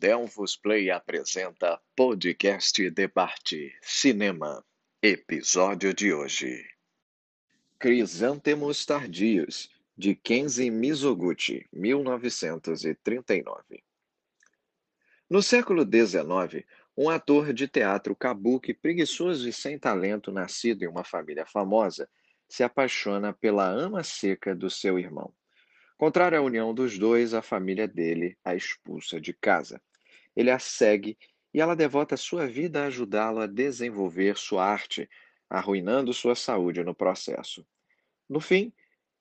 Delfos Play apresenta Podcast Debate Cinema. Episódio de hoje. Crisântemos Tardios, de Kenzi Mizoguchi, 1939. No século XIX, um ator de teatro kabuki preguiçoso e sem talento, nascido em uma família famosa, se apaixona pela ama seca do seu irmão. Contrário à união dos dois, a família dele a expulsa de casa. Ele a segue e ela devota sua vida a ajudá-lo a desenvolver sua arte, arruinando sua saúde no processo. No fim,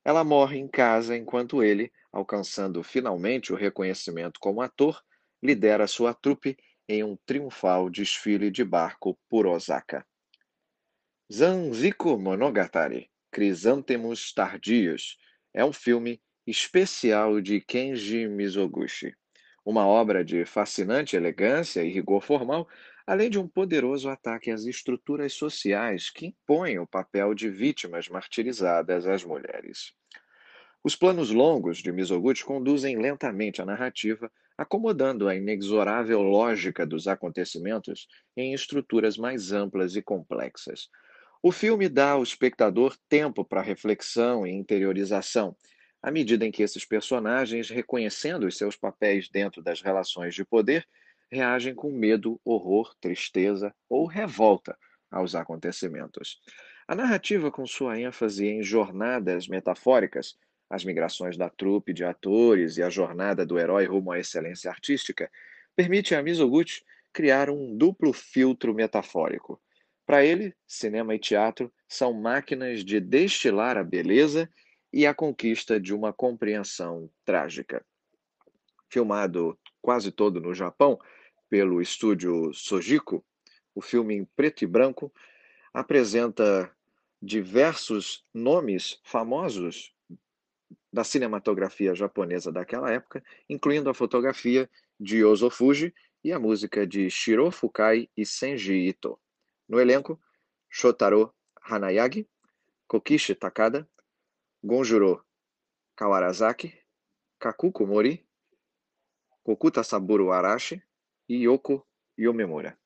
ela morre em casa enquanto ele, alcançando finalmente o reconhecimento como ator, lidera sua trupe em um triunfal desfile de barco por Osaka. Zanzico Monogatari, Crisântemos Tardios, é um filme especial de Kenji Mizoguchi, uma obra de fascinante elegância e rigor formal, além de um poderoso ataque às estruturas sociais que impõem o papel de vítimas martirizadas às mulheres. Os planos longos de Mizoguchi conduzem lentamente a narrativa, acomodando a inexorável lógica dos acontecimentos em estruturas mais amplas e complexas. O filme dá ao espectador tempo para reflexão e interiorização, à medida em que esses personagens, reconhecendo os seus papéis dentro das relações de poder, reagem com medo, horror, tristeza ou revolta aos acontecimentos. A narrativa, com sua ênfase em jornadas metafóricas, as migrações da trupe de atores e a jornada do herói rumo à excelência artística, permite a Mizoguchi criar um duplo filtro metafórico. Para ele, cinema e teatro são máquinas de destilar a beleza e a conquista de uma compreensão trágica. Filmado quase todo no Japão pelo estúdio Sojiko, o filme em preto e branco apresenta diversos nomes famosos da cinematografia japonesa daquela época, incluindo a fotografia de Yozo Fuji e a música de Shiro Fukai e Senji Ito. No elenco, Shotaro Hanayagi, Kokishi Takada, Gonjuro Kawarazaki, Kakuko Mori, Kokuta Saburo Arashi e Yoko Yomemura.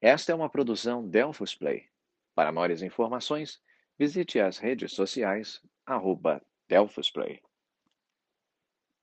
Esta é uma produção Delphos Play. Para maiores informações, visite as redes sociais arroba Delphos Play.